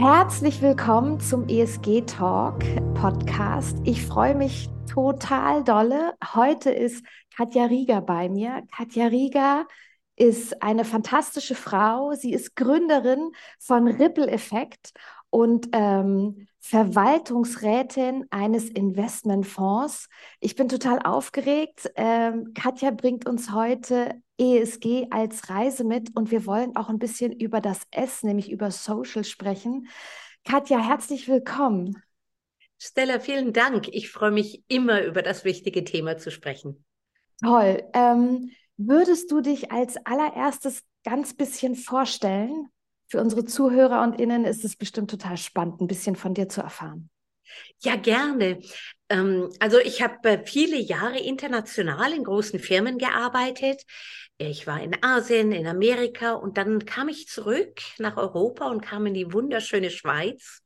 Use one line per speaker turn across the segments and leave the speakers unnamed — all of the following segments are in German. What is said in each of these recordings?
Herzlich willkommen zum ESG Talk Podcast. Ich freue mich total dolle. Heute ist Katja Rieger bei mir. Katja Rieger ist eine fantastische Frau. Sie ist Gründerin von Ripple Effekt und ähm, Verwaltungsrätin eines Investmentfonds. Ich bin total aufgeregt. Ähm, Katja bringt uns heute ESG als Reise mit und wir wollen auch ein bisschen über das S, nämlich über Social sprechen. Katja, herzlich willkommen.
Stella, vielen Dank. Ich freue mich immer über das wichtige Thema zu sprechen.
Toll. Ähm, würdest du dich als allererstes ganz bisschen vorstellen? Für unsere Zuhörer und Innen ist es bestimmt total spannend, ein bisschen von dir zu erfahren.
Ja, gerne. Ähm, also ich habe äh, viele Jahre international in großen Firmen gearbeitet. Ich war in Asien, in Amerika und dann kam ich zurück nach Europa und kam in die wunderschöne Schweiz.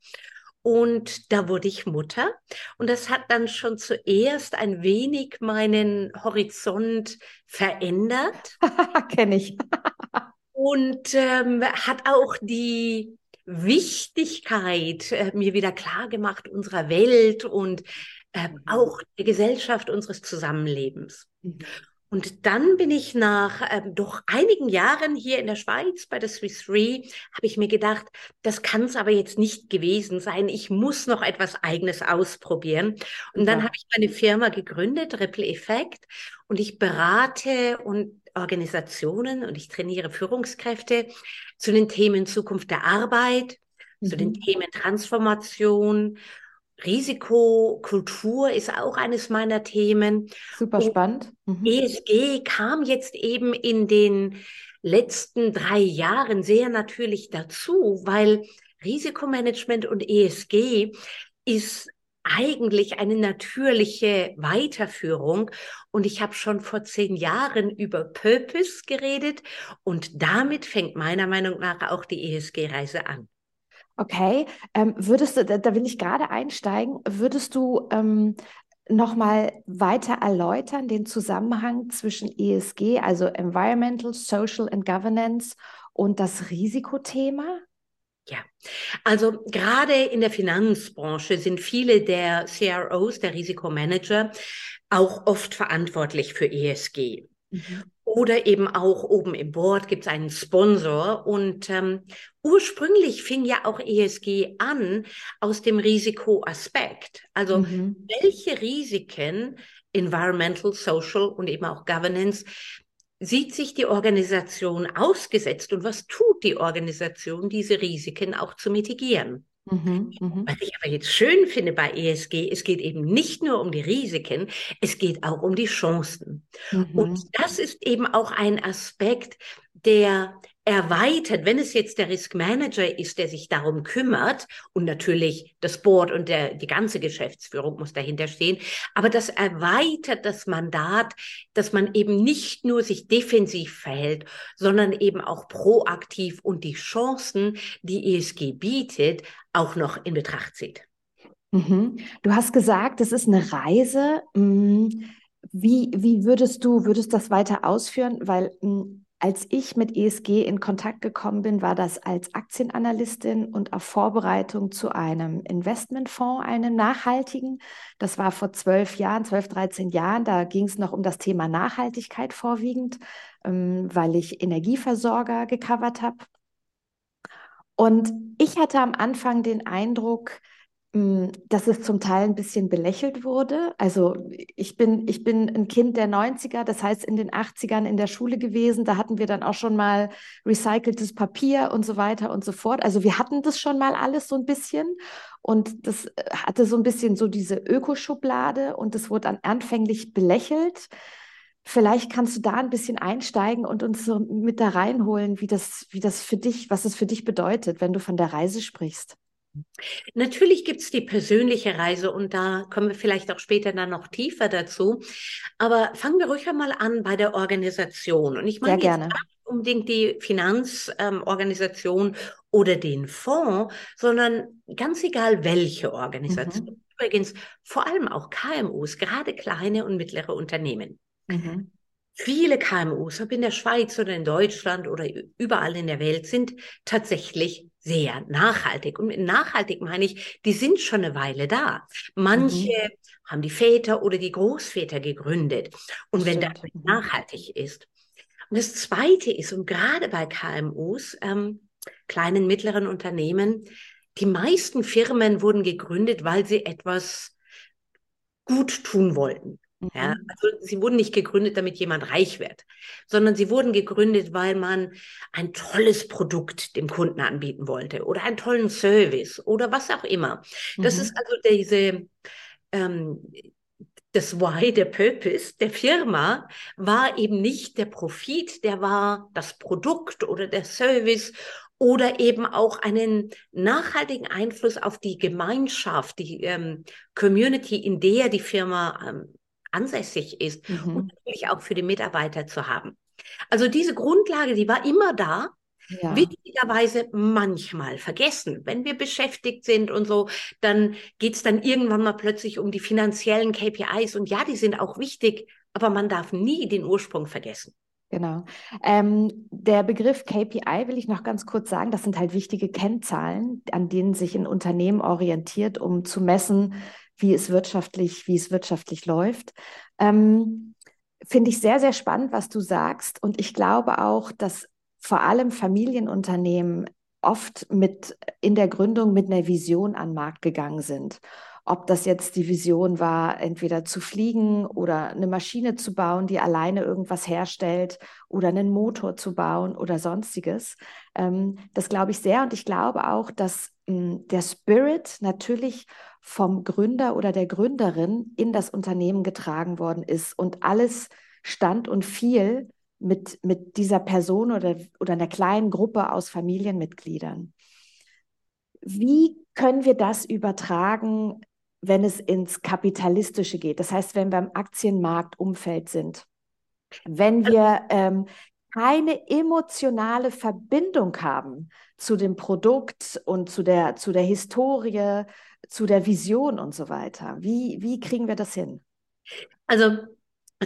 Und da wurde ich Mutter. Und das hat dann schon zuerst ein wenig meinen Horizont verändert.
Kenne ich
und ähm, hat auch die Wichtigkeit äh, mir wieder klar gemacht unserer Welt und äh, auch der Gesellschaft unseres Zusammenlebens. Und dann bin ich nach äh, doch einigen Jahren hier in der Schweiz bei der Swiss Re, habe ich mir gedacht, das kann es aber jetzt nicht gewesen sein. Ich muss noch etwas Eigenes ausprobieren. Und dann habe ich meine Firma gegründet, Ripple Effect, und ich berate und Organisationen und ich trainiere Führungskräfte zu den Themen Zukunft der Arbeit, zu den mhm. Themen Transformation, Risikokultur ist auch eines meiner Themen.
Super spannend.
Mhm. ESG kam jetzt eben in den letzten drei Jahren sehr natürlich dazu, weil Risikomanagement und ESG ist eigentlich eine natürliche Weiterführung. Und ich habe schon vor zehn Jahren über Purpose geredet und damit fängt meiner Meinung nach auch die ESG-Reise an.
Okay, ähm, würdest du, da, da, will ich gerade einsteigen, würdest du ähm, nochmal weiter erläutern den Zusammenhang zwischen ESG, also Environmental, Social and Governance und das Risikothema?
Ja, also gerade in der Finanzbranche sind viele der CROs, der Risikomanager, auch oft verantwortlich für ESG. Mhm. Oder eben auch oben im Board gibt es einen Sponsor. Und ähm, ursprünglich fing ja auch ESG an aus dem Risikoaspekt. Also mhm. welche Risiken, Environmental, Social und eben auch Governance, sieht sich die Organisation ausgesetzt und was tut die Organisation, diese Risiken auch zu mitigieren? Mhm, mh. Was ich aber jetzt schön finde bei ESG, es geht eben nicht nur um die Risiken, es geht auch um die Chancen. Mhm. Und das ist eben auch ein Aspekt, der erweitert, wenn es jetzt der Risk Manager ist, der sich darum kümmert und natürlich das Board und der, die ganze Geschäftsführung muss dahinter stehen, aber das erweitert das Mandat, dass man eben nicht nur sich defensiv verhält, sondern eben auch proaktiv und die Chancen, die ESG bietet, auch noch in Betracht zieht.
Mhm. Du hast gesagt, es ist eine Reise. Mhm. Wie, wie würdest du, würdest das weiter ausführen? Weil mhm, als ich mit ESG in Kontakt gekommen bin, war das als Aktienanalystin und auf Vorbereitung zu einem Investmentfonds, einem nachhaltigen. Das war vor zwölf Jahren, zwölf, dreizehn Jahren. Da ging es noch um das Thema Nachhaltigkeit vorwiegend, ähm, weil ich Energieversorger gecovert habe. Und ich hatte am Anfang den Eindruck, hm, dass es zum Teil ein bisschen belächelt wurde. Also ich bin, ich bin ein Kind der 90er, das heißt in den 80ern in der Schule gewesen. Da hatten wir dann auch schon mal recyceltes Papier und so weiter und so fort. Also wir hatten das schon mal alles so ein bisschen. Und das äh, hatte so ein bisschen so diese Ökoschublade und das wurde dann anfänglich belächelt. Vielleicht kannst du da ein bisschen einsteigen und uns so mit da reinholen, wie das, wie das für dich, was es für dich bedeutet, wenn du von der Reise sprichst.
Natürlich gibt es die persönliche Reise und da kommen wir vielleicht auch später dann noch tiefer dazu. Aber fangen wir ruhig einmal an bei der Organisation. Und ich meine
Sehr gerne.
nicht unbedingt die Finanzorganisation ähm, oder den Fonds, sondern ganz egal welche Organisation. Mhm. Übrigens vor allem auch KMUs, gerade kleine und mittlere Unternehmen. Mhm. Viele KMUs, ob in der Schweiz oder in Deutschland oder überall in der Welt, sind tatsächlich sehr nachhaltig. Und mit nachhaltig meine ich, die sind schon eine Weile da. Manche mhm. haben die Väter oder die Großväter gegründet. Und wenn das mhm. nachhaltig ist. Und das Zweite ist, und gerade bei KMUs, ähm, kleinen, mittleren Unternehmen, die meisten Firmen wurden gegründet, weil sie etwas gut tun wollten. Ja, mhm. also sie wurden nicht gegründet, damit jemand reich wird, sondern sie wurden gegründet, weil man ein tolles Produkt dem Kunden anbieten wollte oder einen tollen Service oder was auch immer. Das mhm. ist also diese, ähm, das Why, der Purpose der Firma war eben nicht der Profit, der war das Produkt oder der Service oder eben auch einen nachhaltigen Einfluss auf die Gemeinschaft, die ähm, Community, in der die Firma ähm, ansässig ist mhm. und natürlich auch für die Mitarbeiter zu haben. Also diese Grundlage, die war immer da, ja. wichtigerweise manchmal vergessen. Wenn wir beschäftigt sind und so, dann geht es dann irgendwann mal plötzlich um die finanziellen KPIs und ja, die sind auch wichtig, aber man darf nie den Ursprung vergessen.
Genau. Ähm, der Begriff KPI will ich noch ganz kurz sagen. Das sind halt wichtige Kennzahlen, an denen sich ein Unternehmen orientiert, um zu messen, wie es wirtschaftlich, wie es wirtschaftlich läuft. Ähm, Finde ich sehr, sehr spannend, was du sagst. Und ich glaube auch, dass vor allem Familienunternehmen oft mit in der Gründung mit einer Vision an den Markt gegangen sind. Ob das jetzt die Vision war, entweder zu fliegen oder eine Maschine zu bauen, die alleine irgendwas herstellt oder einen Motor zu bauen oder sonstiges. Ähm, das glaube ich sehr. Und ich glaube auch, dass hm, der Spirit natürlich vom Gründer oder der Gründerin in das Unternehmen getragen worden ist und alles stand und fiel mit, mit dieser Person oder, oder einer kleinen Gruppe aus Familienmitgliedern. Wie können wir das übertragen, wenn es ins Kapitalistische geht? Das heißt, wenn wir im Aktienmarktumfeld sind, wenn wir ähm, keine emotionale Verbindung haben zu dem Produkt und zu der, zu der Historie, zu der Vision und so weiter. Wie, wie kriegen wir das hin?
Also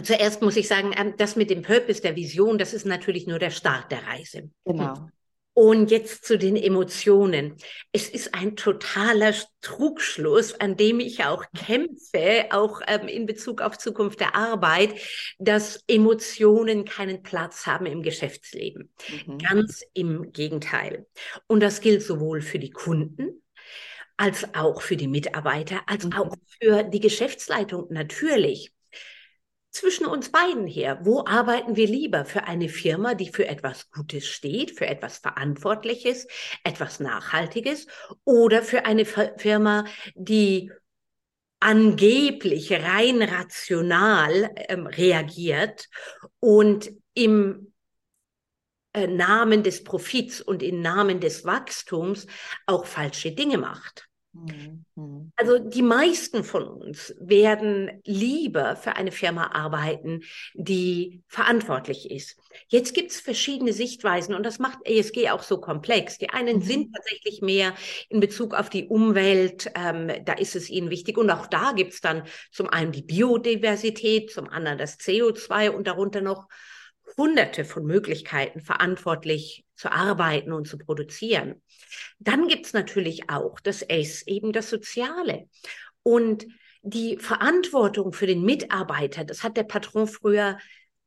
zuerst muss ich sagen, ähm, das mit dem Purpose der Vision, das ist natürlich nur der Start der Reise.
Genau.
Und jetzt zu den Emotionen. Es ist ein totaler Trugschluss, an dem ich auch kämpfe, auch ähm, in Bezug auf Zukunft der Arbeit, dass Emotionen keinen Platz haben im Geschäftsleben. Mhm. Ganz im Gegenteil. Und das gilt sowohl für die Kunden als auch für die Mitarbeiter, als mhm. auch für die Geschäftsleitung natürlich zwischen uns beiden her. Wo arbeiten wir lieber? Für eine Firma, die für etwas Gutes steht, für etwas Verantwortliches, etwas Nachhaltiges oder für eine Firma, die angeblich rein rational ähm, reagiert und im äh, Namen des Profits und im Namen des Wachstums auch falsche Dinge macht. Mhm. Also die meisten von uns werden lieber für eine Firma arbeiten, die verantwortlich ist. Jetzt gibt es verschiedene Sichtweisen und das macht ESG auch so komplex. Die einen mhm. sind tatsächlich mehr in Bezug auf die Umwelt, ähm, da ist es ihnen wichtig. Und auch da gibt es dann zum einen die Biodiversität, zum anderen das CO2 und darunter noch hunderte von Möglichkeiten, verantwortlich zu arbeiten und zu produzieren. Dann gibt es natürlich auch das S, eben das Soziale. Und die Verantwortung für den Mitarbeiter, das hat der Patron früher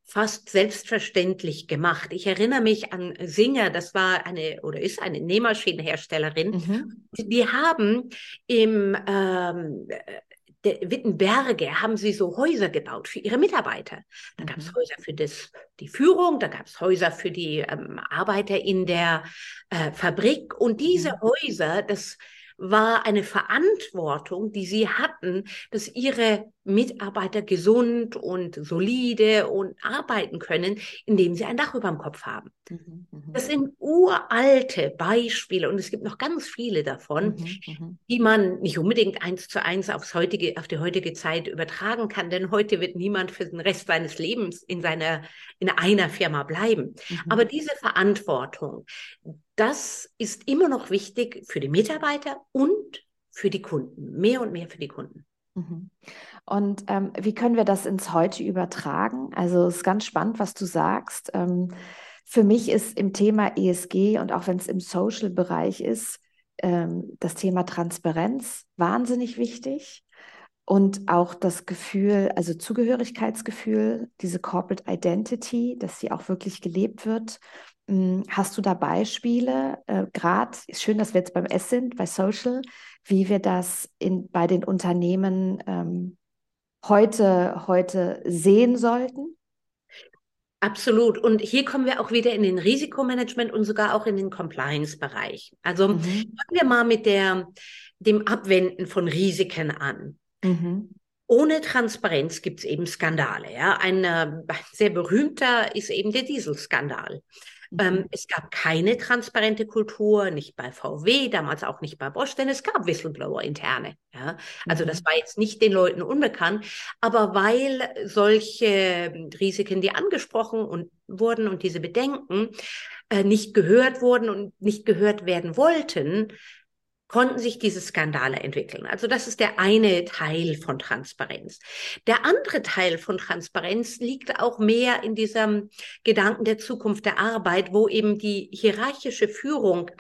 fast selbstverständlich gemacht. Ich erinnere mich an Singer, das war eine oder ist eine Nähmaschinenherstellerin. Mhm. Die haben im ähm, der Wittenberge haben sie so Häuser gebaut für ihre Mitarbeiter. Da gab es mhm. Häuser für das, die Führung, da gab es Häuser für die ähm, Arbeiter in der äh, Fabrik. Und diese mhm. Häuser, das war eine Verantwortung, die sie hatten, dass ihre Mitarbeiter gesund und solide und arbeiten können, indem sie ein Dach über dem Kopf haben. Mhm, mhm. das sind uralte Beispiele und es gibt noch ganz viele davon, mhm, mhm, die man nicht unbedingt eins zu eins aufs heutige, auf die heutige Zeit übertragen kann, denn heute wird niemand für den Rest seines Lebens in seiner, in einer Firma bleiben. Mhm. Aber diese Verantwortung, das ist immer noch wichtig für die Mitarbeiter und für die Kunden, mehr und mehr für die Kunden.
Mhm. Und ähm, wie können wir das ins Heute übertragen? Also es ist ganz spannend, was du sagst. Ähm, für mich ist im Thema ESG und auch wenn es im Social-Bereich ist, ähm, das Thema Transparenz wahnsinnig wichtig und auch das Gefühl, also Zugehörigkeitsgefühl, diese Corporate Identity, dass sie auch wirklich gelebt wird. Hm, hast du da Beispiele, äh, gerade, schön, dass wir jetzt beim S sind, bei Social, wie wir das in, bei den Unternehmen ähm, heute, heute sehen sollten?
Absolut. Und hier kommen wir auch wieder in den Risikomanagement und sogar auch in den Compliance-Bereich. Also mhm. fangen wir mal mit der, dem Abwenden von Risiken an. Mhm. Ohne Transparenz gibt es eben Skandale. Ja? Ein, ein sehr berühmter ist eben der Dieselskandal. Ähm, mhm. es gab keine transparente Kultur, nicht bei VW, damals auch nicht bei Bosch, denn es gab Whistleblower-Interne. Ja? Also mhm. das war jetzt nicht den Leuten unbekannt, aber weil solche Risiken, die angesprochen und wurden und diese Bedenken äh, nicht gehört wurden und nicht gehört werden wollten, konnten sich diese Skandale entwickeln. Also das ist der eine Teil von Transparenz. Der andere Teil von Transparenz liegt auch mehr in diesem Gedanken der Zukunft der Arbeit, wo eben die hierarchische Führung,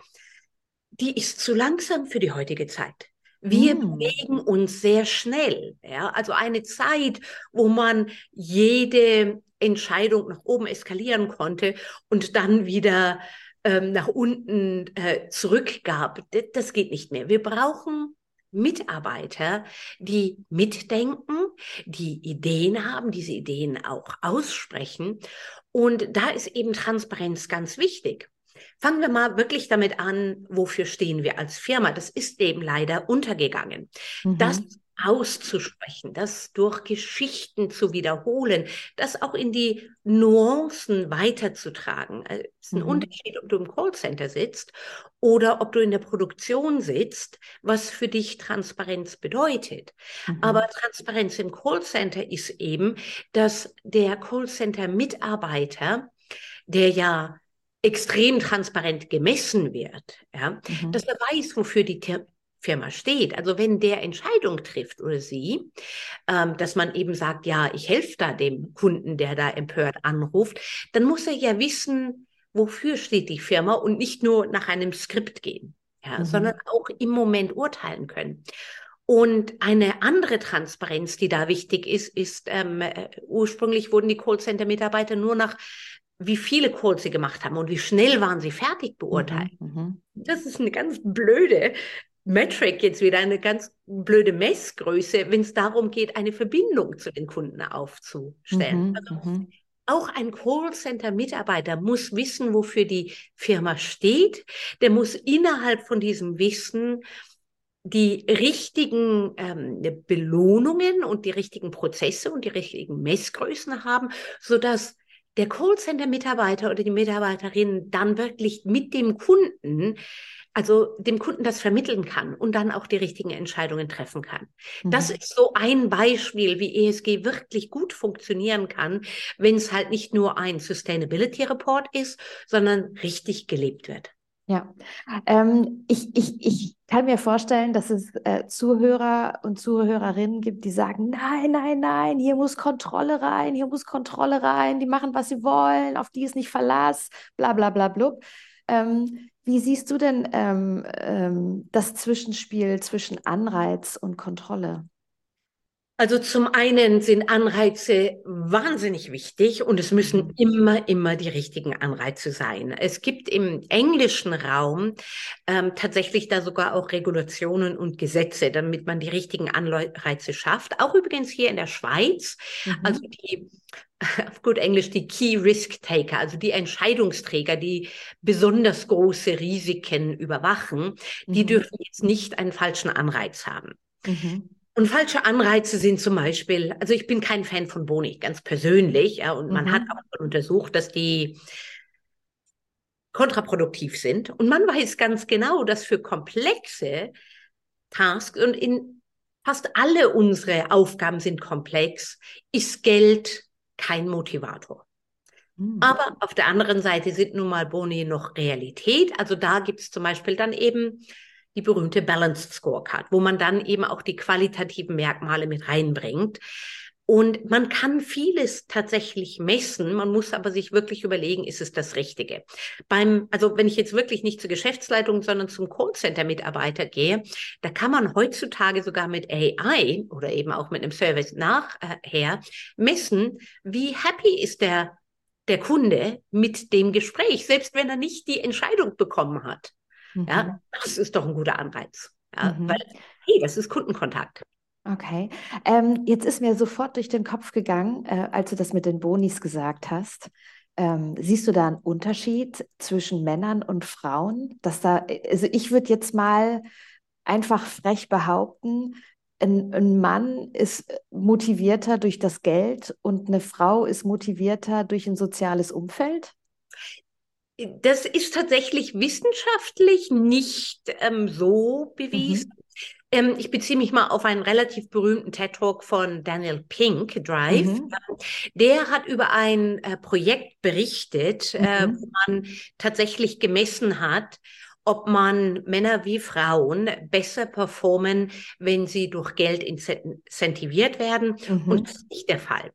die ist zu langsam für die heutige Zeit. Wir mm. bewegen uns sehr schnell. Ja? Also eine Zeit, wo man jede Entscheidung nach oben eskalieren konnte und dann wieder ähm, nach unten äh, zurückgab. Das geht nicht mehr. Wir brauchen Mitarbeiter, die mitdenken, die Ideen haben, diese Ideen auch aussprechen. Und da ist eben Transparenz ganz wichtig. Fangen wir mal wirklich damit an, wofür stehen wir als Firma? Das ist eben leider untergegangen. Mhm. Das auszusprechen, das durch Geschichten zu wiederholen, das auch in die Nuancen weiterzutragen. Also, es ist ein mhm. Unterschied, ob du im Callcenter sitzt oder ob du in der Produktion sitzt, was für dich Transparenz bedeutet. Mhm. Aber Transparenz im Callcenter ist eben, dass der Callcenter-Mitarbeiter, der ja extrem transparent gemessen wird, ja, mhm. dass er weiß, wofür die Firma steht. Also wenn der Entscheidung trifft oder sie, ähm, dass man eben sagt, ja, ich helfe da dem Kunden, der da empört anruft, dann muss er ja wissen, wofür steht die Firma und nicht nur nach einem Skript gehen, ja, mhm. sondern auch im Moment urteilen können. Und eine andere Transparenz, die da wichtig ist, ist, ähm, äh, ursprünglich wurden die Callcenter-Mitarbeiter nur nach wie viele Calls sie gemacht haben und wie schnell waren sie fertig beurteilt. Mhm, mhm. das ist eine ganz blöde Metric jetzt wieder eine ganz blöde Messgröße, wenn es darum geht, eine Verbindung zu den Kunden aufzustellen. Mhm, also, mhm. auch ein Callcenter-Mitarbeiter muss wissen, wofür die Firma steht. Der muss innerhalb von diesem Wissen die richtigen ähm, Belohnungen und die richtigen Prozesse und die richtigen Messgrößen haben, sodass der Callcenter-Mitarbeiter oder die Mitarbeiterin dann wirklich mit dem Kunden also dem Kunden das vermitteln kann und dann auch die richtigen Entscheidungen treffen kann. Mhm. Das ist so ein Beispiel, wie ESG wirklich gut funktionieren kann, wenn es halt nicht nur ein Sustainability Report ist, sondern richtig gelebt wird.
Ja, ähm, ich, ich, ich kann mir vorstellen, dass es äh, Zuhörer und Zuhörerinnen gibt, die sagen, nein, nein, nein, hier muss Kontrolle rein, hier muss Kontrolle rein, die machen, was sie wollen, auf die ist nicht Verlass, bla bla bla blub. Ähm, wie siehst du denn ähm, ähm, das Zwischenspiel zwischen Anreiz und Kontrolle?
Also zum einen sind Anreize wahnsinnig wichtig und es müssen mhm. immer, immer die richtigen Anreize sein. Es gibt im englischen Raum ähm, tatsächlich da sogar auch Regulationen und Gesetze, damit man die richtigen Anreize schafft. Auch übrigens hier in der Schweiz. Mhm. Also die auf gut Englisch die Key Risk Taker, also die Entscheidungsträger, die besonders große Risiken überwachen, die mhm. dürfen jetzt nicht einen falschen Anreiz haben. Mhm. Und falsche Anreize sind zum Beispiel, also ich bin kein Fan von Boni, ganz persönlich, ja, und man mhm. hat auch untersucht, dass die kontraproduktiv sind. Und man weiß ganz genau, dass für komplexe Tasks und in fast alle unsere Aufgaben sind komplex, ist Geld kein Motivator. Mhm. Aber auf der anderen Seite sind nun mal Boni noch Realität. Also da gibt es zum Beispiel dann eben die berühmte Balanced Scorecard, wo man dann eben auch die qualitativen Merkmale mit reinbringt. Und man kann vieles tatsächlich messen, man muss aber sich wirklich überlegen, ist es das Richtige? Beim, also wenn ich jetzt wirklich nicht zur Geschäftsleitung, sondern zum Callcenter-Mitarbeiter gehe, da kann man heutzutage sogar mit AI oder eben auch mit einem Service nachher messen, wie happy ist der, der Kunde mit dem Gespräch, selbst wenn er nicht die Entscheidung bekommen hat. Mhm. Ja, das ist doch ein guter Anreiz. Ja, mhm. Weil, hey, das ist Kundenkontakt.
Okay. Ähm, jetzt ist mir sofort durch den Kopf gegangen, äh, als du das mit den Bonis gesagt hast. Ähm, siehst du da einen Unterschied zwischen Männern und Frauen? Dass da, also ich würde jetzt mal einfach frech behaupten, ein, ein, Mann ist motivierter durch das Geld und eine Frau ist motivierter durch ein soziales Umfeld?
Das ist tatsächlich wissenschaftlich nicht ähm, so bewiesen. Mhm. Ähm, ich beziehe mich mal auf einen relativ berühmten TED-Talk von Daniel Pink, Drive. Mhm. Der hat über ein äh, Projekt berichtet, äh, mhm. äh, wo man tatsächlich gemessen hat, ob man Männer wie Frauen besser performen, wenn sie durch Geld incentiviert werden. Mhm. Und das ist nicht der Fall.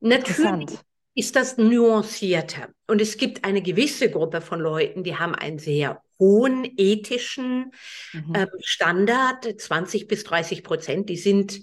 Natürlich ist das nuancierter. Und es gibt eine gewisse Gruppe von Leuten, die haben einen sehr hohen ethischen mhm. ähm, Standard, 20 bis 30 Prozent, die sind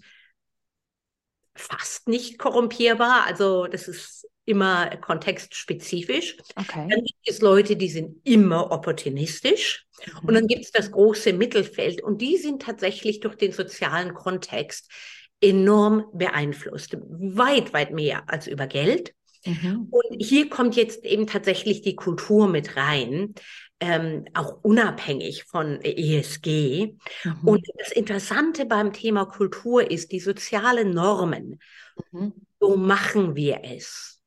fast nicht korrumpierbar. Also das ist immer kontextspezifisch. Okay. Dann gibt es Leute, die sind immer opportunistisch. Mhm. Und dann gibt es das große Mittelfeld. Und die sind tatsächlich durch den sozialen Kontext enorm beeinflusst. Weit, weit mehr als über Geld. Mhm. Und hier kommt jetzt eben tatsächlich die Kultur mit rein, ähm, auch unabhängig von ESG. Mhm. Und das Interessante beim Thema Kultur ist die sozialen Normen. Mhm. So machen wir es.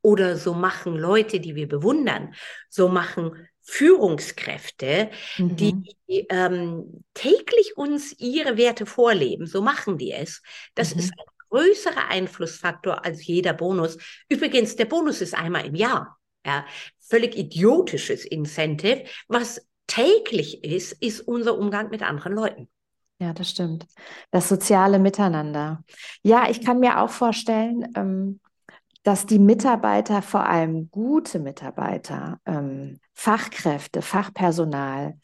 Oder so machen Leute, die wir bewundern. So machen Führungskräfte, mhm. die ähm, täglich uns ihre Werte vorleben. So machen die es. Das ist mhm. ein größerer Einflussfaktor als jeder Bonus. Übrigens, der Bonus ist einmal im Jahr. Ja, völlig idiotisches Incentive. Was täglich ist, ist unser Umgang mit anderen Leuten.
Ja, das stimmt. Das soziale Miteinander. Ja, ich kann mir auch vorstellen, ähm, dass die Mitarbeiter, vor allem gute Mitarbeiter, ähm, Fachkräfte, Fachpersonal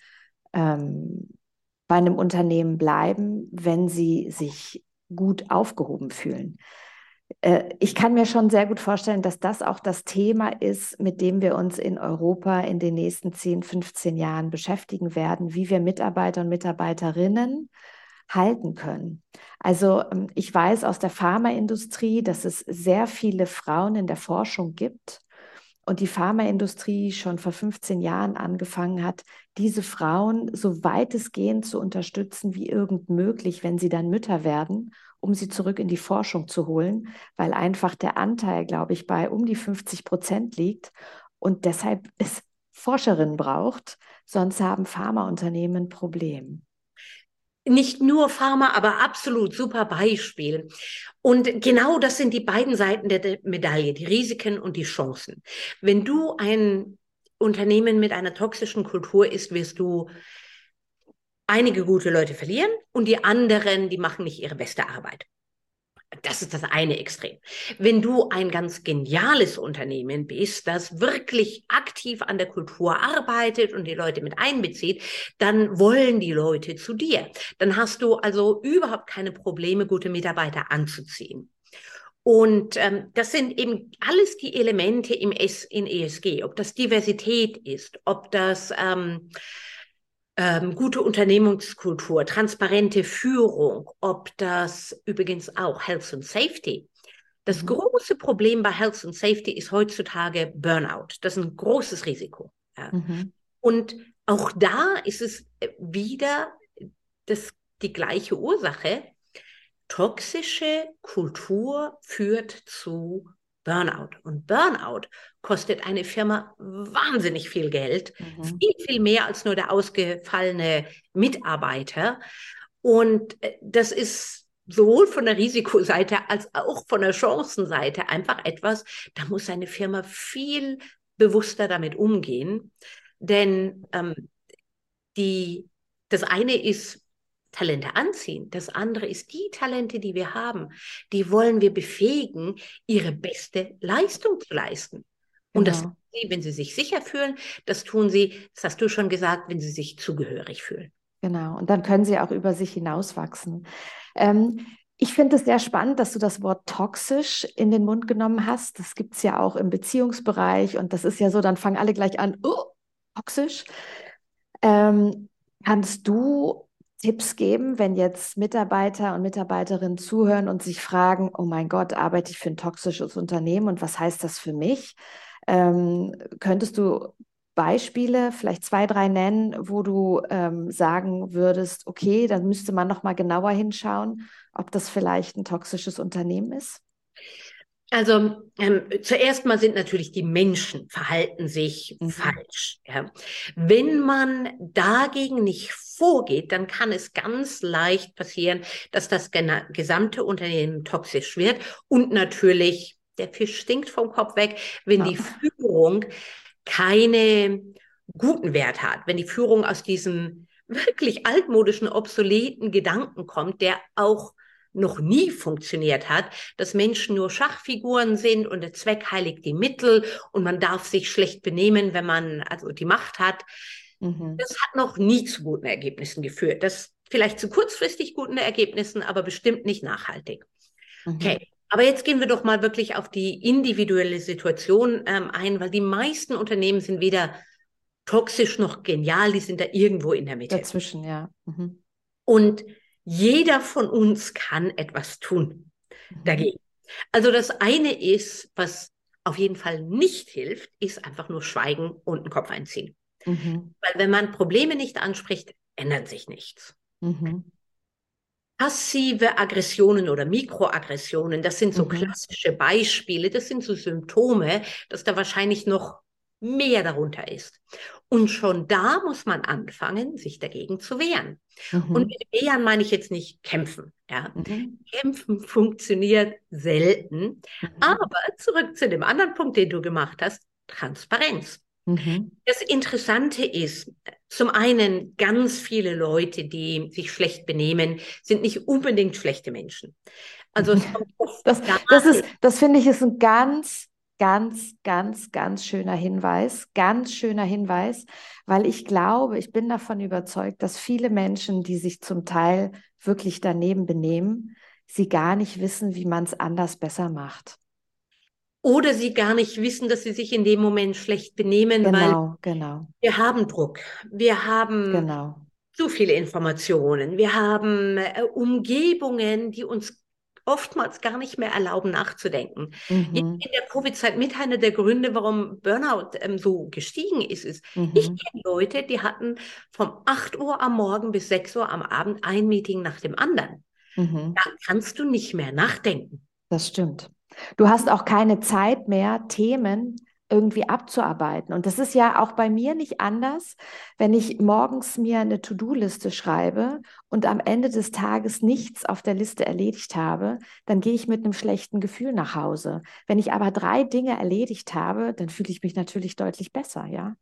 ähm, bei einem Unternehmen bleiben, wenn sie sich gut aufgehoben fühlen. Äh, ich kann mir schon sehr gut vorstellen, dass das auch das Thema ist, mit dem wir uns in Europa in den nächsten 10, 15 Jahren beschäftigen werden, wie wir Mitarbeiter und Mitarbeiterinnen halten können. Also ähm, ich weiß aus der Pharmaindustrie, dass es sehr viele Frauen in der Forschung gibt und die Pharmaindustrie schon vor 15 Jahren angefangen hat, diese Frauen so weitestgehend zu unterstützen wie irgend möglich, wenn sie dann Mütter werden, um sie zurück in die Forschung zu holen, weil einfach der Anteil, glaube ich, bei um die 50 Prozent liegt und deshalb es Forscherinnen braucht, sonst haben Pharmaunternehmen ein Problem
nicht nur Pharma, aber absolut super Beispiel. Und genau das sind die beiden Seiten der Medaille, die Risiken und die Chancen. Wenn du ein Unternehmen mit einer toxischen Kultur ist, wirst du einige gute Leute verlieren und die anderen, die machen nicht ihre beste Arbeit. Das ist das eine Extrem. Wenn du ein ganz geniales Unternehmen bist, das wirklich aktiv an der Kultur arbeitet und die Leute mit einbezieht, dann wollen die Leute zu dir. Dann hast du also überhaupt keine Probleme, gute Mitarbeiter anzuziehen. Und ähm, das sind eben alles die Elemente im S in ESG, ob das Diversität ist, ob das ähm, ähm, gute Unternehmenskultur, transparente Führung, ob das übrigens auch Health and Safety. Das mhm. große Problem bei Health and Safety ist heutzutage Burnout. Das ist ein großes Risiko. Ja. Mhm. Und auch da ist es wieder das, die gleiche Ursache. Toxische Kultur führt zu Burnout. Und Burnout kostet eine Firma wahnsinnig viel Geld, mhm. viel, viel mehr als nur der ausgefallene Mitarbeiter. Und äh, das ist sowohl von der Risikoseite als auch von der Chancenseite einfach etwas, da muss eine Firma viel bewusster damit umgehen. Denn ähm, die, das eine ist Talente anziehen. Das andere ist die Talente, die wir haben. Die wollen wir befähigen, ihre beste Leistung zu leisten. Und genau. das tun sie, wenn sie sich sicher fühlen. Das tun sie, das hast du schon gesagt, wenn sie sich zugehörig fühlen.
Genau. Und dann können sie auch über sich hinauswachsen. Ähm, ich finde es sehr spannend, dass du das Wort toxisch in den Mund genommen hast. Das gibt es ja auch im Beziehungsbereich und das ist ja so, dann fangen alle gleich an, oh, toxisch. Ähm, kannst du Tipps geben, wenn jetzt Mitarbeiter und Mitarbeiterinnen zuhören und sich fragen, oh mein Gott, arbeite ich für ein toxisches Unternehmen und was heißt das für mich? Ähm, könntest du Beispiele, vielleicht zwei, drei nennen, wo du ähm, sagen würdest, okay, dann müsste man noch mal genauer hinschauen, ob das vielleicht ein toxisches Unternehmen ist?
Also ähm, zuerst mal sind natürlich die Menschen verhalten sich mhm. falsch. Ja. Wenn man dagegen nicht vorgeht, dann kann es ganz leicht passieren, dass das gesamte Unternehmen toxisch wird und natürlich der Fisch stinkt vom Kopf weg, wenn ja. die Führung keine guten Wert hat, wenn die Führung aus diesem wirklich altmodischen, obsoleten Gedanken kommt, der auch noch nie funktioniert hat, dass Menschen nur Schachfiguren sind und der Zweck heiligt die Mittel und man darf sich schlecht benehmen, wenn man also die Macht hat. Mhm. Das hat noch nie zu guten Ergebnissen geführt. Das vielleicht zu kurzfristig guten Ergebnissen, aber bestimmt nicht nachhaltig. Mhm. Okay. Aber jetzt gehen wir doch mal wirklich auf die individuelle Situation ähm, ein, weil die meisten Unternehmen sind weder toxisch noch genial, die sind da irgendwo in der Mitte.
Dazwischen, ja. Mhm.
Und jeder von uns kann etwas tun mhm. dagegen. Also das eine ist, was auf jeden Fall nicht hilft, ist einfach nur schweigen und den Kopf einziehen. Mhm. Weil wenn man Probleme nicht anspricht, ändert sich nichts. Mhm. Passive Aggressionen oder Mikroaggressionen, das sind so mhm. klassische Beispiele, das sind so Symptome, dass da wahrscheinlich noch mehr darunter ist. Und schon da muss man anfangen, sich dagegen zu wehren. Mhm. Und mit wehren meine ich jetzt nicht kämpfen. Ja? Mhm. Kämpfen funktioniert selten. Mhm. Aber zurück zu dem anderen Punkt, den du gemacht hast, Transparenz. Mhm. Das Interessante ist, zum einen ganz viele Leute, die sich schlecht benehmen, sind nicht unbedingt schlechte Menschen.
Also das, das, ist, das finde ich ist ein ganz ganz, ganz, ganz schöner Hinweis, ganz schöner Hinweis, weil ich glaube, ich bin davon überzeugt, dass viele Menschen, die sich zum Teil wirklich daneben benehmen, sie gar nicht wissen, wie man es anders besser macht.
Oder sie gar nicht wissen, dass sie sich in dem Moment schlecht benehmen,
genau, weil genau.
wir haben Druck, wir haben genau. zu viele Informationen, wir haben äh, Umgebungen, die uns oftmals gar nicht mehr erlauben, nachzudenken. Mhm. In der Covid-Zeit mit einer der Gründe, warum Burnout ähm, so gestiegen ist, ist, mhm. ich kenne Leute, die hatten vom 8 Uhr am Morgen bis 6 Uhr am Abend ein Meeting nach dem anderen. Mhm. Da kannst du nicht mehr nachdenken.
Das stimmt. Du hast auch keine Zeit mehr, Themen irgendwie abzuarbeiten. Und das ist ja auch bei mir nicht anders, wenn ich morgens mir eine To-Do-Liste schreibe und am Ende des Tages nichts auf der Liste erledigt habe, dann gehe ich mit einem schlechten Gefühl nach Hause. Wenn ich aber drei Dinge erledigt habe, dann fühle ich mich natürlich deutlich besser, ja.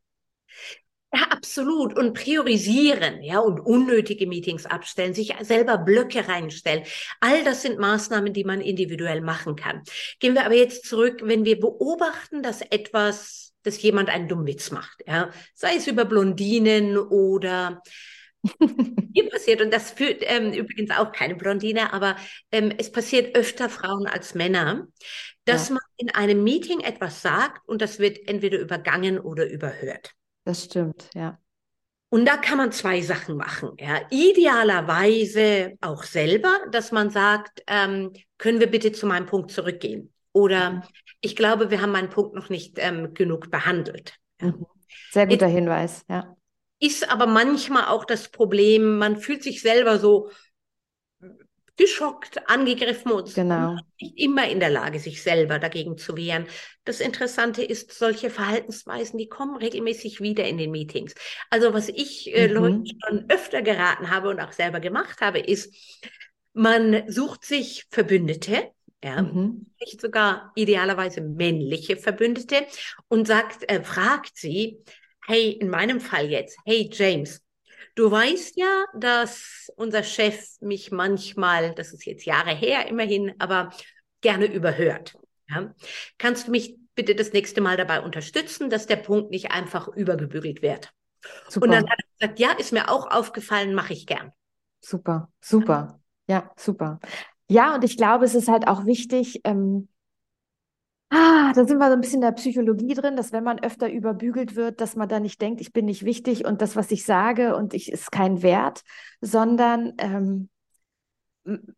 Ja, absolut. Und priorisieren, ja, und unnötige Meetings abstellen, sich selber Blöcke reinstellen. All das sind Maßnahmen, die man individuell machen kann. Gehen wir aber jetzt zurück, wenn wir beobachten, dass etwas, dass jemand einen Dummwitz macht, ja, sei es über Blondinen oder hier passiert, und das führt ähm, übrigens auch keine Blondine, aber ähm, es passiert öfter Frauen als Männer, dass ja. man in einem Meeting etwas sagt und das wird entweder übergangen oder überhört.
Das stimmt, ja.
Und da kann man zwei Sachen machen. Ja. Idealerweise auch selber, dass man sagt, ähm, können wir bitte zu meinem Punkt zurückgehen? Oder mhm. ich glaube, wir haben meinen Punkt noch nicht ähm, genug behandelt.
Ja. Mhm. Sehr guter Hinweis, ja.
Ist aber manchmal auch das Problem, man fühlt sich selber so, geschockt, angegriffen und
genau.
nicht immer in der Lage, sich selber dagegen zu wehren. Das Interessante ist, solche Verhaltensweisen, die kommen regelmäßig wieder in den Meetings. Also was ich äh, mhm. Leuten schon öfter geraten habe und auch selber gemacht habe, ist, man sucht sich Verbündete, ja, mhm. nicht sogar idealerweise männliche Verbündete und sagt, äh, fragt sie, hey, in meinem Fall jetzt, hey James, Du weißt ja, dass unser Chef mich manchmal, das ist jetzt Jahre her immerhin, aber gerne überhört. Ja? Kannst du mich bitte das nächste Mal dabei unterstützen, dass der Punkt nicht einfach übergebügelt wird? Super. Und dann hat er gesagt, ja, ist mir auch aufgefallen, mache ich gern.
Super, super. Ja, super. Ja, und ich glaube, es ist halt auch wichtig, ähm, Ah, da sind wir so ein bisschen in der Psychologie drin, dass wenn man öfter überbügelt wird, dass man da nicht denkt, ich bin nicht wichtig und das, was ich sage und ich ist kein Wert, sondern ähm,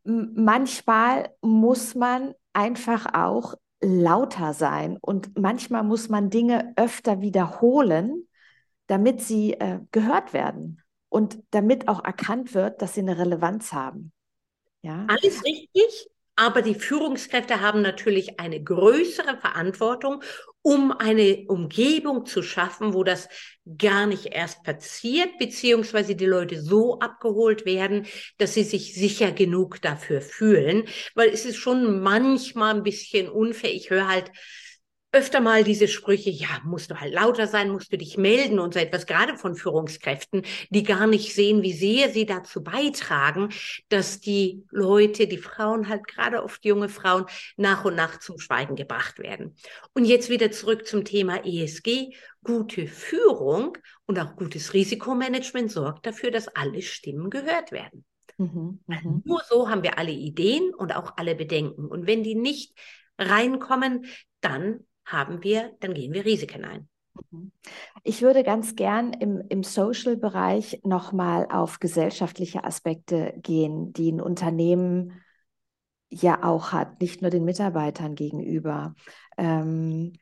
manchmal muss man einfach auch lauter sein und manchmal muss man Dinge öfter wiederholen, damit sie äh, gehört werden und damit auch erkannt wird, dass sie eine Relevanz haben.
Ja? Alles richtig. Aber die Führungskräfte haben natürlich eine größere Verantwortung, um eine Umgebung zu schaffen, wo das gar nicht erst passiert, beziehungsweise die Leute so abgeholt werden, dass sie sich sicher genug dafür fühlen. Weil es ist schon manchmal ein bisschen unfair. Ich höre halt, öfter mal diese Sprüche, ja, musst du halt lauter sein, musst du dich melden und so etwas, gerade von Führungskräften, die gar nicht sehen, wie sehr sie dazu beitragen, dass die Leute, die Frauen halt gerade oft junge Frauen, nach und nach zum Schweigen gebracht werden. Und jetzt wieder zurück zum Thema ESG. Gute Führung und auch gutes Risikomanagement sorgt dafür, dass alle Stimmen gehört werden. Mhm, mh. Nur so haben wir alle Ideen und auch alle Bedenken. Und wenn die nicht reinkommen, dann haben wir, dann gehen wir Risiken ein.
Mhm. Ich würde ganz gern im, im Social-Bereich nochmal auf gesellschaftliche Aspekte gehen, die ein Unternehmen ja auch hat, nicht nur den Mitarbeitern gegenüber. Ähm,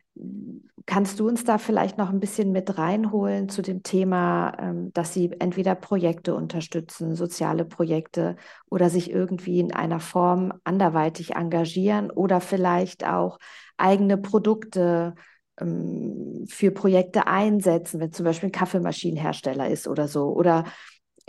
kannst du uns da vielleicht noch ein bisschen mit reinholen zu dem Thema, ähm, dass sie entweder Projekte unterstützen, soziale Projekte oder sich irgendwie in einer Form anderweitig engagieren oder vielleicht auch eigene Produkte ähm, für Projekte einsetzen, wenn zum Beispiel ein Kaffeemaschinenhersteller ist oder so oder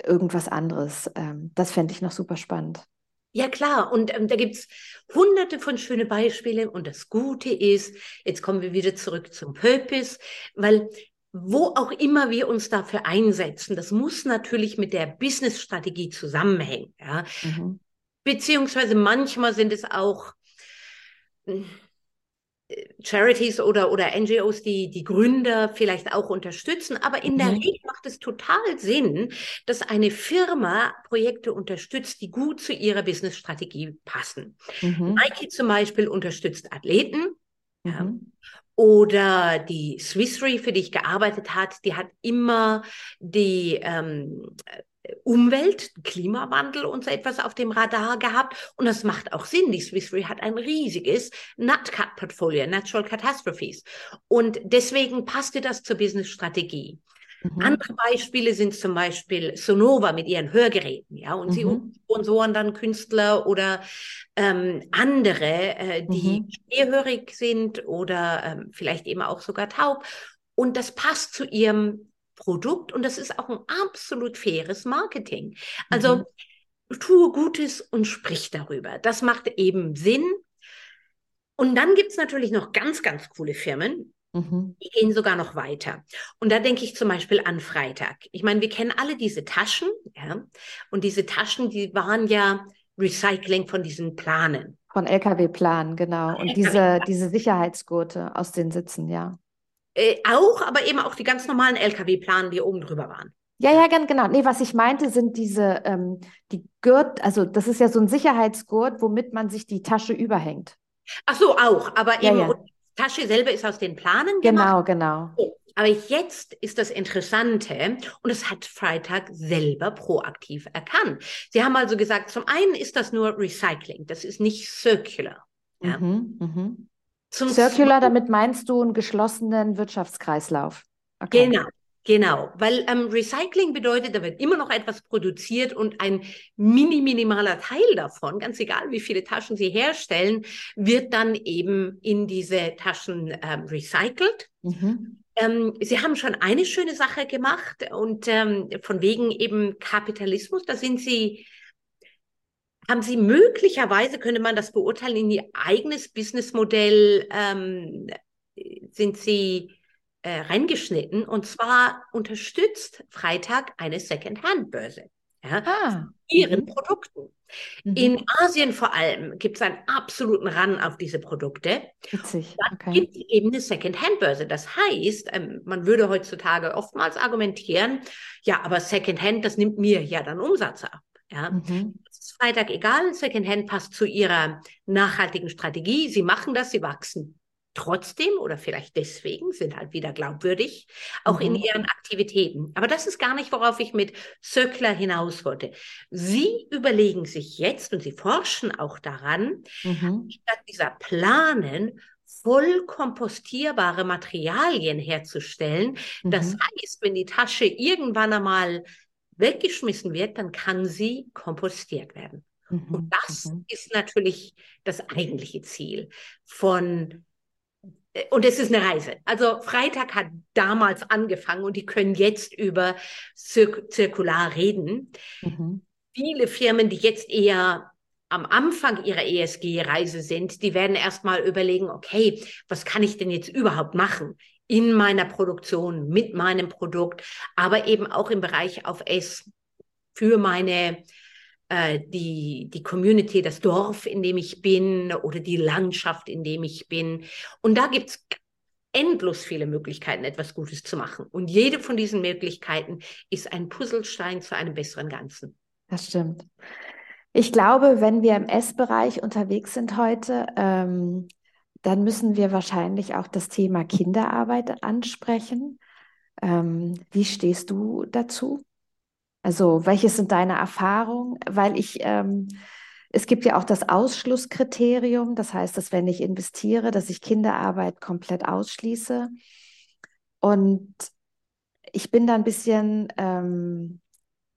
irgendwas anderes. Ähm, das fände ich noch super spannend.
Ja, klar. Und ähm, da gibt's hunderte von schönen Beispielen. Und das Gute ist, jetzt kommen wir wieder zurück zum Purpose, weil wo auch immer wir uns dafür einsetzen, das muss natürlich mit der Business-Strategie zusammenhängen. Ja? Mhm. Beziehungsweise manchmal sind es auch hm, Charities oder, oder NGOs, die die Gründer vielleicht auch unterstützen. Aber in mhm. der Regel macht es total Sinn, dass eine Firma Projekte unterstützt, die gut zu ihrer Businessstrategie passen. Mhm. Nike zum Beispiel unterstützt Athleten. Mhm. Ja. Oder die Swiss Re, für die ich gearbeitet hat, die hat immer die ähm, Umwelt, Klimawandel und so etwas auf dem Radar gehabt. Und das macht auch Sinn. Die Swiss Re hat ein riesiges NatCat-Portfolio, Natural Catastrophes. Und deswegen passte das zur Business-Strategie. Mhm. Andere Beispiele sind zum Beispiel Sonova mit ihren Hörgeräten, ja, und mhm. sie sponsoren dann Künstler oder ähm, andere, äh, die mhm. schwerhörig sind oder ähm, vielleicht eben auch sogar taub. Und das passt zu ihrem Produkt und das ist auch ein absolut faires Marketing. Also mhm. tue Gutes und sprich darüber. Das macht eben Sinn. Und dann gibt es natürlich noch ganz, ganz coole Firmen, Mhm. Die gehen sogar noch weiter. Und da denke ich zum Beispiel an Freitag. Ich meine, wir kennen alle diese Taschen, ja. Und diese Taschen, die waren ja Recycling von diesen Planen.
Von LKW-Planen, genau. Und diese, diese Sicherheitsgurte aus den Sitzen, ja.
Äh, auch, aber eben auch die ganz normalen LKW-Planen, die oben drüber waren.
Ja, ja, ganz genau. Nee, was ich meinte, sind diese, ähm, die Gurt, also das ist ja so ein Sicherheitsgurt, womit man sich die Tasche überhängt.
Ach so, auch, aber eben ja. die Tasche selber ist aus den Planen
gemacht. Genau, genau.
Oh, aber jetzt ist das Interessante, und es hat Freitag selber proaktiv erkannt. Sie haben also gesagt, zum einen ist das nur Recycling, das ist nicht circular. Ja? Mhm,
mhm. Zum Circular, damit meinst du einen geschlossenen Wirtschaftskreislauf.
Okay. Genau. Genau, weil ähm, Recycling bedeutet, da wird immer noch etwas produziert und ein mini minimaler Teil davon, ganz egal wie viele Taschen sie herstellen, wird dann eben in diese Taschen ähm, recycelt. Mhm. Ähm, sie haben schon eine schöne Sache gemacht und ähm, von wegen eben Kapitalismus, da sind sie haben Sie möglicherweise, könnte man das beurteilen, in Ihr eigenes Businessmodell, ähm, sind Sie äh, reingeschnitten und zwar unterstützt Freitag eine Second-Hand-Börse. Ja, ah. ihren mhm. Produkten. Mhm. In Asien vor allem gibt es einen absoluten Run auf diese Produkte. Witzig. Dann okay. gibt es eben eine Second-Hand-Börse. Das heißt, ähm, man würde heutzutage oftmals argumentieren, ja, aber Second-Hand, das nimmt mir ja dann Umsatz ab. Ja. Mhm. Ist Freitag egal. Second-Hand passt zu ihrer nachhaltigen Strategie. Sie machen das, sie wachsen trotzdem oder vielleicht deswegen sind halt wieder glaubwürdig, auch mhm. in ihren Aktivitäten. Aber das ist gar nicht, worauf ich mit Söckler hinaus wollte. Sie überlegen sich jetzt und sie forschen auch daran, mhm. statt dieser Planen voll kompostierbare Materialien herzustellen. Mhm. Das heißt, wenn die Tasche irgendwann einmal weggeschmissen wird, dann kann sie kompostiert werden. Und mhm. das mhm. ist natürlich das eigentliche Ziel von und es ist eine Reise. Also Freitag hat damals angefangen und die können jetzt über Zir zirkular reden. Mhm. Viele Firmen, die jetzt eher am Anfang ihrer ESG-Reise sind, die werden erstmal überlegen, okay, was kann ich denn jetzt überhaupt machen in meiner Produktion, mit meinem Produkt, aber eben auch im Bereich auf S für meine äh, die, die Community, das Dorf, in dem ich bin oder die Landschaft, in dem ich bin. Und da gibt es endlos viele Möglichkeiten, etwas Gutes zu machen. Und jede von diesen Möglichkeiten ist ein Puzzlestein zu einem besseren Ganzen.
Das stimmt. Ich glaube, wenn wir im S-Bereich unterwegs sind heute, ähm, dann müssen wir wahrscheinlich auch das Thema Kinderarbeit ansprechen. Ähm, wie stehst du dazu? Also, welche sind deine Erfahrungen? Weil ich, ähm, es gibt ja auch das Ausschlusskriterium, das heißt, dass wenn ich investiere, dass ich Kinderarbeit komplett ausschließe. Und ich bin da ein bisschen ähm,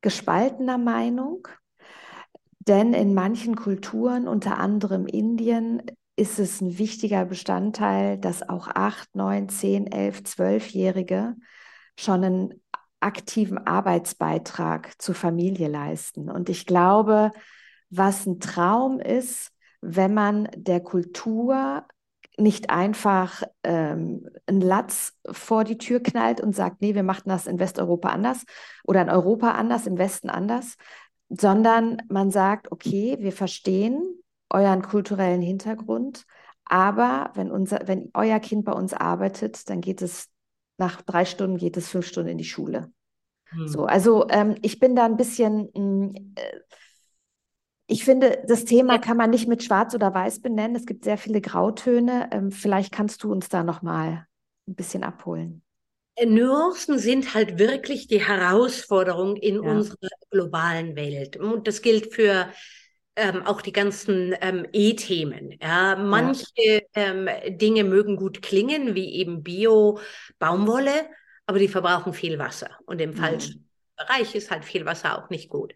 gespaltener Meinung, denn in manchen Kulturen, unter anderem Indien, ist es ein wichtiger Bestandteil, dass auch acht, neun, zehn, elf, zwölfjährige schon einen aktiven Arbeitsbeitrag zur Familie leisten. Und ich glaube, was ein Traum ist, wenn man der Kultur nicht einfach ähm, einen Latz vor die Tür knallt und sagt, nee, wir machen das in Westeuropa anders oder in Europa anders, im Westen anders, sondern man sagt, okay, wir verstehen euren kulturellen Hintergrund, aber wenn, unser, wenn euer Kind bei uns arbeitet, dann geht es nach drei Stunden geht es fünf Stunden in die Schule. Hm. So, also ähm, ich bin da ein bisschen, mh, hm, äh, ich finde, das Thema kann man nicht mit Schwarz oder Weiß benennen. Es gibt sehr viele Grautöne. Ähm, vielleicht kannst du uns da noch mal ein bisschen abholen.
Äh, Nuancen sind halt wirklich die Herausforderung in ja. unserer globalen Welt. Und das gilt für ähm, auch die ganzen ähm, E-Themen. Ja, manche ja. Ähm, Dinge mögen gut klingen, wie eben Bio-Baumwolle, aber die verbrauchen viel Wasser. Und im mhm. falschen Bereich ist halt viel Wasser auch nicht gut.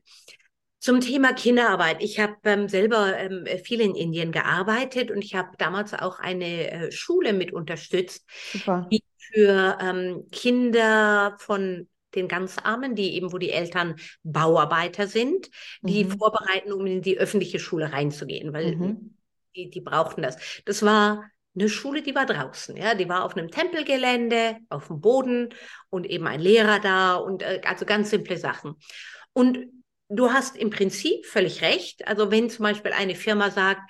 Zum Thema Kinderarbeit. Ich habe ähm, selber ähm, viel in Indien gearbeitet und ich habe damals auch eine äh, Schule mit unterstützt, Super. die für ähm, Kinder von den ganz Armen, die eben, wo die Eltern Bauarbeiter sind, die mhm. vorbereiten, um in die öffentliche Schule reinzugehen, weil mhm. die, die brauchten das. Das war eine Schule, die war draußen, ja, die war auf einem Tempelgelände, auf dem Boden und eben ein Lehrer da und äh, also ganz simple Sachen. Und du hast im Prinzip völlig recht. Also wenn zum Beispiel eine Firma sagt,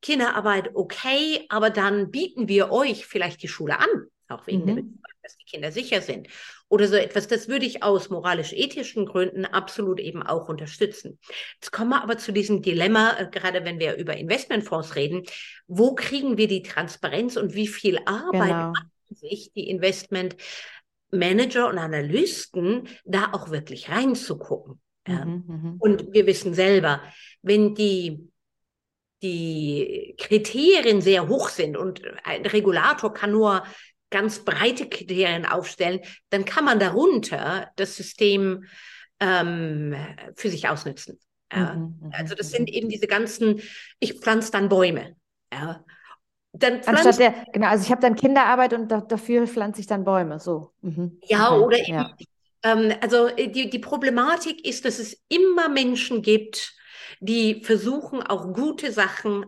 Kinderarbeit okay, aber dann bieten wir euch vielleicht die Schule an, auch wegen mhm. der dass die Kinder sicher sind oder so etwas. Das würde ich aus moralisch-ethischen Gründen absolut eben auch unterstützen. Jetzt kommen wir aber zu diesem Dilemma, äh, gerade wenn wir über Investmentfonds reden. Wo kriegen wir die Transparenz und wie viel Arbeit genau. machen sich die Investmentmanager und Analysten, da auch wirklich reinzugucken? Mhm, mhm, und wir wissen selber, wenn die die Kriterien sehr hoch sind und ein Regulator kann nur ganz breite Kriterien aufstellen, dann kann man darunter das System ähm, für sich ausnutzen. Ja. Mhm, mhm also das sind mhm. eben diese ganzen, ich pflanze dann Bäume. Ja.
Dann Anstatt der, genau, also ich habe dann Kinderarbeit und da, dafür pflanze ich dann Bäume, so.
Mhm. Ja, okay. oder eben, ja. Ähm, also äh, die, die Problematik ist, dass es immer Menschen gibt, die versuchen, auch gute Sachen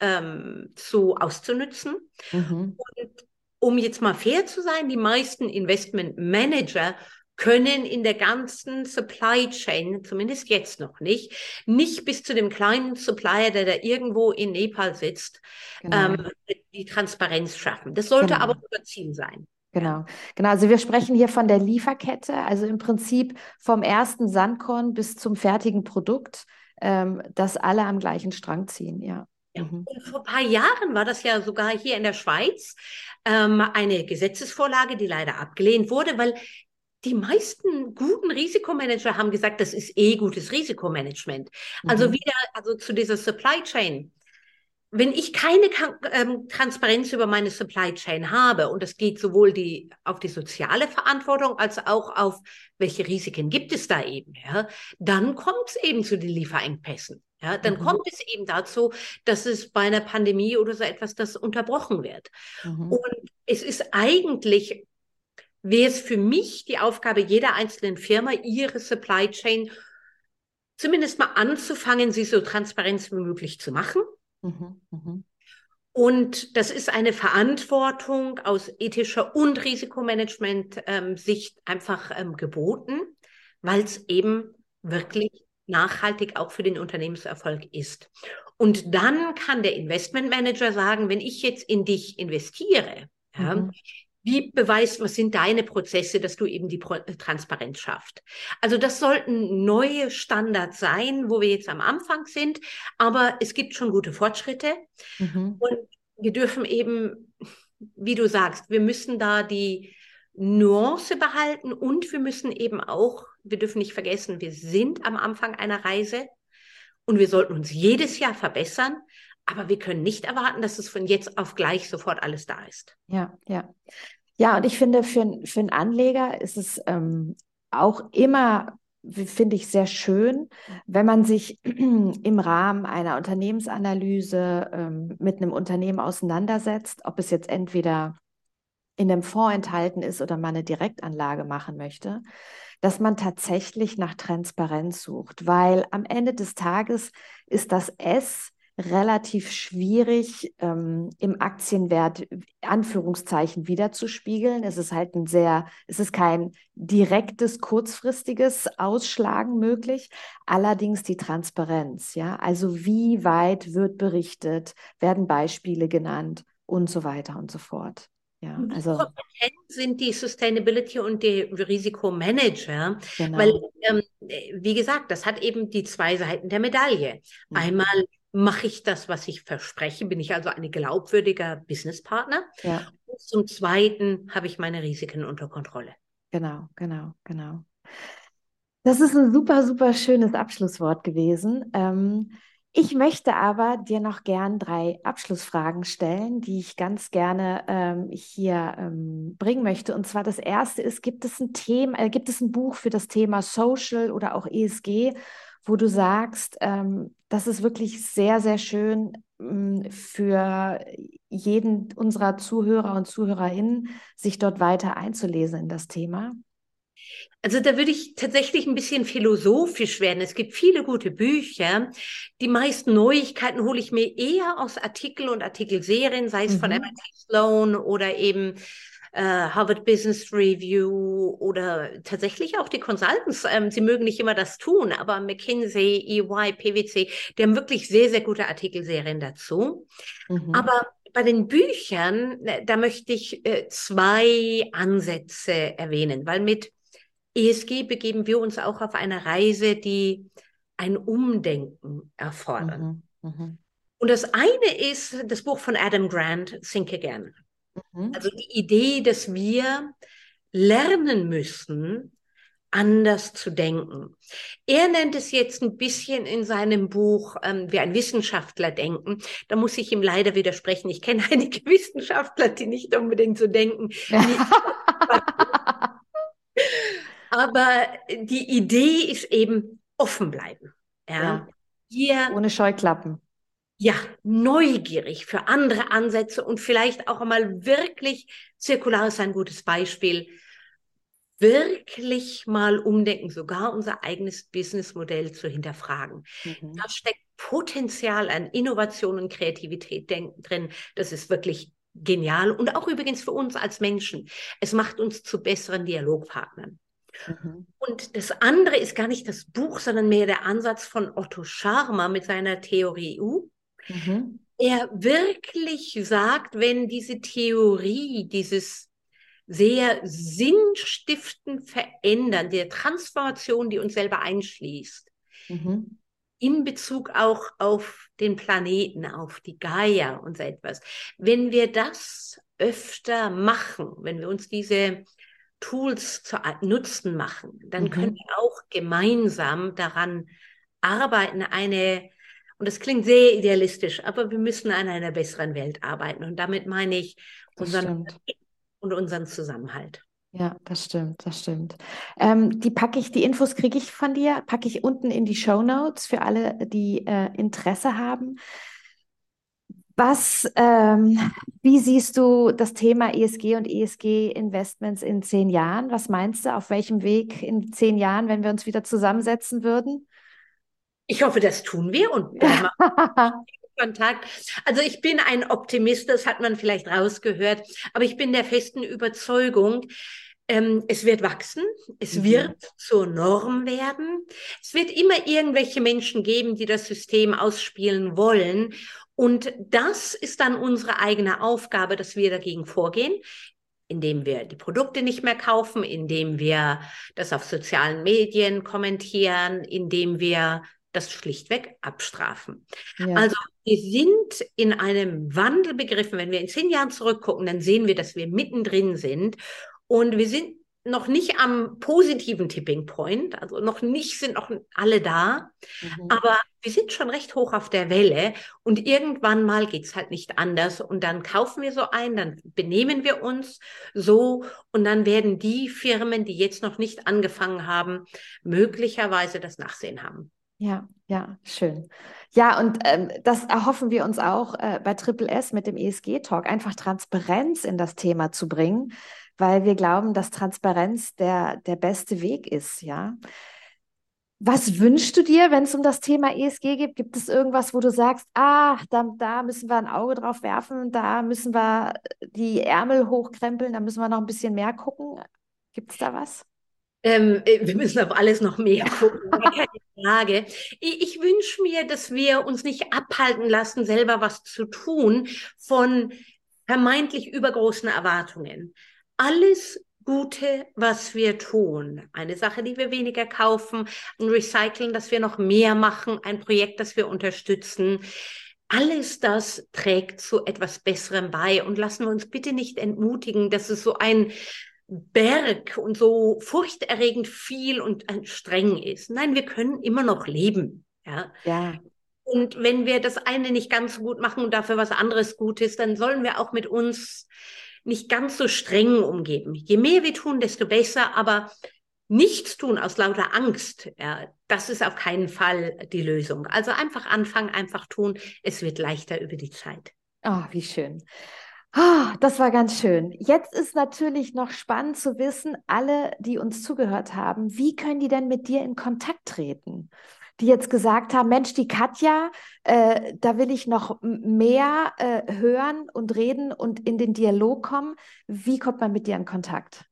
ähm, zu auszunützen. Mhm. Und um jetzt mal fair zu sein, die meisten Investment Manager können in der ganzen Supply Chain, zumindest jetzt noch nicht, nicht bis zu dem kleinen Supplier, der da irgendwo in Nepal sitzt, genau. ähm, die Transparenz schaffen. Das sollte genau. aber unser Ziel sein.
Genau, genau. Also wir sprechen hier von der Lieferkette, also im Prinzip vom ersten Sandkorn bis zum fertigen Produkt, ähm, dass alle am gleichen Strang ziehen, ja.
Ja. Mhm. vor ein paar Jahren war das ja sogar hier in der Schweiz ähm, eine Gesetzesvorlage, die leider abgelehnt wurde, weil die meisten guten Risikomanager haben gesagt, das ist eh gutes Risikomanagement. Also mhm. wieder, also zu dieser Supply Chain. Wenn ich keine ähm, Transparenz über meine Supply Chain habe, und das geht sowohl die, auf die soziale Verantwortung als auch auf welche Risiken gibt es da eben, ja, dann kommt es eben zu den Lieferengpässen. Ja, dann mhm. kommt es eben dazu, dass es bei einer Pandemie oder so etwas, das unterbrochen wird. Mhm. Und es ist eigentlich wäre es für mich die Aufgabe jeder einzelnen Firma, ihre Supply Chain zumindest mal anzufangen, sie so transparent wie möglich zu machen. Mhm, mh. Und das ist eine Verantwortung aus ethischer und Risikomanagement-Sicht ähm, einfach ähm, geboten, weil es eben wirklich nachhaltig auch für den Unternehmenserfolg ist. Und dann kann der Investmentmanager sagen, wenn ich jetzt in dich investiere, mhm. Wie beweist, was sind deine Prozesse, dass du eben die Pro äh, Transparenz schaffst? Also das sollten neue Standards sein, wo wir jetzt am Anfang sind, aber es gibt schon gute Fortschritte mhm. und wir dürfen eben, wie du sagst, wir müssen da die Nuance behalten und wir müssen eben auch, wir dürfen nicht vergessen, wir sind am Anfang einer Reise und wir sollten uns jedes Jahr verbessern, aber wir können nicht erwarten, dass es von jetzt auf gleich sofort alles da ist.
Ja, ja. Ja, und ich finde, für, für einen Anleger ist es ähm, auch immer, finde ich, sehr schön, wenn man sich im Rahmen einer Unternehmensanalyse ähm, mit einem Unternehmen auseinandersetzt, ob es jetzt entweder in einem Fonds enthalten ist oder man eine Direktanlage machen möchte, dass man tatsächlich nach Transparenz sucht, weil am Ende des Tages ist das S relativ schwierig ähm, im Aktienwert Anführungszeichen wiederzuspiegeln. Es ist halt ein sehr, es ist kein direktes, kurzfristiges Ausschlagen möglich. Allerdings die Transparenz, ja, also wie weit wird berichtet, werden Beispiele genannt und so weiter und so fort. Ja,
also sind die Sustainability und die Risikomanager, genau. weil ähm, wie gesagt, das hat eben die zwei Seiten der Medaille. Mhm. Einmal mache ich das, was ich verspreche? Bin ich also ein glaubwürdiger Businesspartner? Ja. Und zum Zweiten habe ich meine Risiken unter Kontrolle.
Genau, genau, genau. Das ist ein super, super schönes Abschlusswort gewesen. Ähm, ich möchte aber dir noch gern drei Abschlussfragen stellen, die ich ganz gerne ähm, hier ähm, bringen möchte. Und zwar das erste ist, gibt es ein Thema, äh, gibt es ein Buch für das Thema Social oder auch ESG, wo du sagst, ähm, das ist wirklich sehr, sehr schön ähm, für jeden unserer Zuhörer und Zuhörerinnen, sich dort weiter einzulesen in das Thema?
Also da würde ich tatsächlich ein bisschen philosophisch werden. Es gibt viele gute Bücher. Die meisten Neuigkeiten hole ich mir eher aus Artikel und Artikelserien, sei es mhm. von MIT Sloan oder eben äh, Harvard Business Review oder tatsächlich auch die Consultants. Ähm, sie mögen nicht immer das tun, aber McKinsey, EY, PwC, die haben wirklich sehr, sehr gute Artikelserien dazu. Mhm. Aber bei den Büchern, äh, da möchte ich äh, zwei Ansätze erwähnen, weil mit ESG begeben wir uns auch auf eine Reise, die ein Umdenken erfordern. Mhm. Mhm. Und das eine ist das Buch von Adam Grant, Think Again. Mhm. Also die Idee, dass wir lernen müssen, anders zu denken. Er nennt es jetzt ein bisschen in seinem Buch ähm, wie ein Wissenschaftler denken. Da muss ich ihm leider widersprechen. Ich kenne einige Wissenschaftler, die nicht unbedingt so denken. Aber die Idee ist eben offen bleiben. Ja. ja.
Hier, Ohne Scheuklappen
ja, neugierig für andere Ansätze und vielleicht auch einmal wirklich, zirkular ist ein gutes Beispiel, wirklich mal umdenken, sogar unser eigenes Businessmodell zu hinterfragen. Mhm. Da steckt Potenzial an Innovation und Kreativität drin. Das ist wirklich genial und auch übrigens für uns als Menschen. Es macht uns zu besseren Dialogpartnern. Mhm. Und das andere ist gar nicht das Buch, sondern mehr der Ansatz von Otto Scharmer mit seiner Theorie U. Mhm. Er wirklich sagt, wenn diese Theorie, dieses sehr sinnstiftend verändern, der Transformation, die uns selber einschließt, mhm. in Bezug auch auf den Planeten, auf die Gaia und so etwas. Wenn wir das öfter machen, wenn wir uns diese Tools zu Nutzen machen, dann mhm. können wir auch gemeinsam daran arbeiten, eine, und das klingt sehr idealistisch, aber wir müssen an einer besseren Welt arbeiten. Und damit meine ich unseren und unseren Zusammenhalt.
Ja, das stimmt, das stimmt. Ähm, die packe ich, die Infos kriege ich von dir, packe ich unten in die Show Notes für alle, die äh, Interesse haben. Was, ähm, wie siehst du das Thema ESG und ESG-Investments in zehn Jahren? Was meinst du, auf welchem Weg in zehn Jahren, wenn wir uns wieder zusammensetzen würden?
Ich hoffe, das tun wir und Kontakt. Also ich bin ein Optimist, das hat man vielleicht rausgehört, aber ich bin der festen Überzeugung, ähm, es wird wachsen, es mhm. wird zur Norm werden. Es wird immer irgendwelche Menschen geben, die das System ausspielen wollen. Und das ist dann unsere eigene Aufgabe, dass wir dagegen vorgehen, indem wir die Produkte nicht mehr kaufen, indem wir das auf sozialen Medien kommentieren, indem wir das schlichtweg abstrafen. Ja. Also wir sind in einem Wandel begriffen. Wenn wir in zehn Jahren zurückgucken, dann sehen wir, dass wir mittendrin sind und wir sind noch nicht am positiven Tipping Point, also noch nicht sind noch alle da, mhm. aber wir sind schon recht hoch auf der Welle und irgendwann mal geht's halt nicht anders und dann kaufen wir so ein, dann benehmen wir uns so und dann werden die Firmen, die jetzt noch nicht angefangen haben, möglicherweise das Nachsehen haben.
Ja, ja, schön. Ja, und ähm, das erhoffen wir uns auch äh, bei Triple S mit dem ESG-Talk, einfach Transparenz in das Thema zu bringen, weil wir glauben, dass Transparenz der, der beste Weg ist, ja. Was wünschst du dir, wenn es um das Thema ESG geht? Gibt es irgendwas, wo du sagst, ah, da, da müssen wir ein Auge drauf werfen, da müssen wir die Ärmel hochkrempeln, da müssen wir noch ein bisschen mehr gucken? Gibt es da was?
Ähm, äh, wir müssen auf alles noch mehr gucken, Frage. Ich, ich wünsche mir, dass wir uns nicht abhalten lassen, selber was zu tun von vermeintlich übergroßen Erwartungen. Alles Gute, was wir tun. Eine Sache, die wir weniger kaufen, ein Recyceln, dass wir noch mehr machen, ein Projekt, das wir unterstützen. Alles das trägt zu etwas Besserem bei und lassen wir uns bitte nicht entmutigen, dass es so ein Berg und so furchterregend viel und streng ist. Nein, wir können immer noch leben. Ja. ja. Und wenn wir das eine nicht ganz so gut machen und dafür was anderes gut ist, dann sollen wir auch mit uns nicht ganz so streng umgeben. Je mehr wir tun, desto besser, aber nichts tun aus lauter Angst, ja, das ist auf keinen Fall die Lösung. Also einfach anfangen, einfach tun. Es wird leichter über die Zeit.
Ah, oh, wie schön. Oh, das war ganz schön. Jetzt ist natürlich noch spannend zu wissen, alle, die uns zugehört haben, wie können die denn mit dir in Kontakt treten? Die jetzt gesagt haben, Mensch, die Katja, äh, da will ich noch mehr äh, hören und reden und in den Dialog kommen. Wie kommt man mit dir in Kontakt?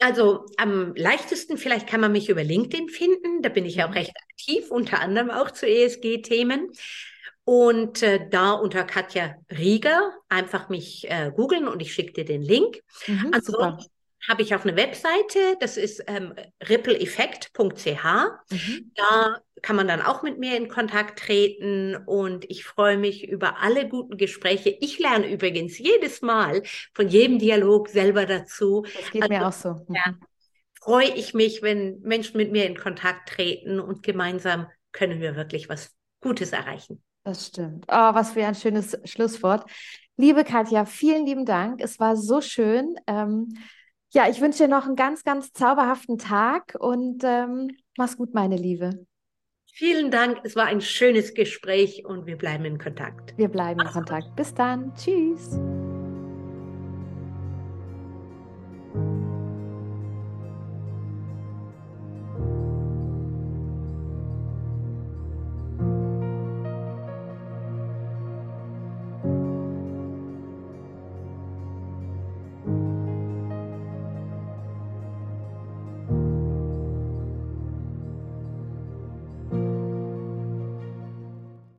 Also am leichtesten vielleicht kann man mich über LinkedIn finden. Da bin ich ja auch recht aktiv, unter anderem auch zu ESG-Themen. Und äh, da unter Katja Rieger einfach mich äh, googeln und ich schicke dir den Link. Mhm, Ansonsten habe ich auch eine Webseite, das ist ähm, rippleeffekt.ch. Mhm. Da kann man dann auch mit mir in Kontakt treten und ich freue mich über alle guten Gespräche. Ich lerne übrigens jedes Mal von jedem Dialog selber dazu.
Das geht also, mir auch so. Mhm. Ja,
freue ich mich, wenn Menschen mit mir in Kontakt treten und gemeinsam können wir wirklich was Gutes erreichen.
Das stimmt. Oh, was für ein schönes Schlusswort. Liebe Katja, vielen lieben Dank. Es war so schön. Ähm, ja, ich wünsche dir noch einen ganz, ganz zauberhaften Tag und ähm, mach's gut, meine Liebe.
Vielen Dank. Es war ein schönes Gespräch und wir bleiben in Kontakt.
Wir bleiben in Kontakt. Bis dann. Tschüss.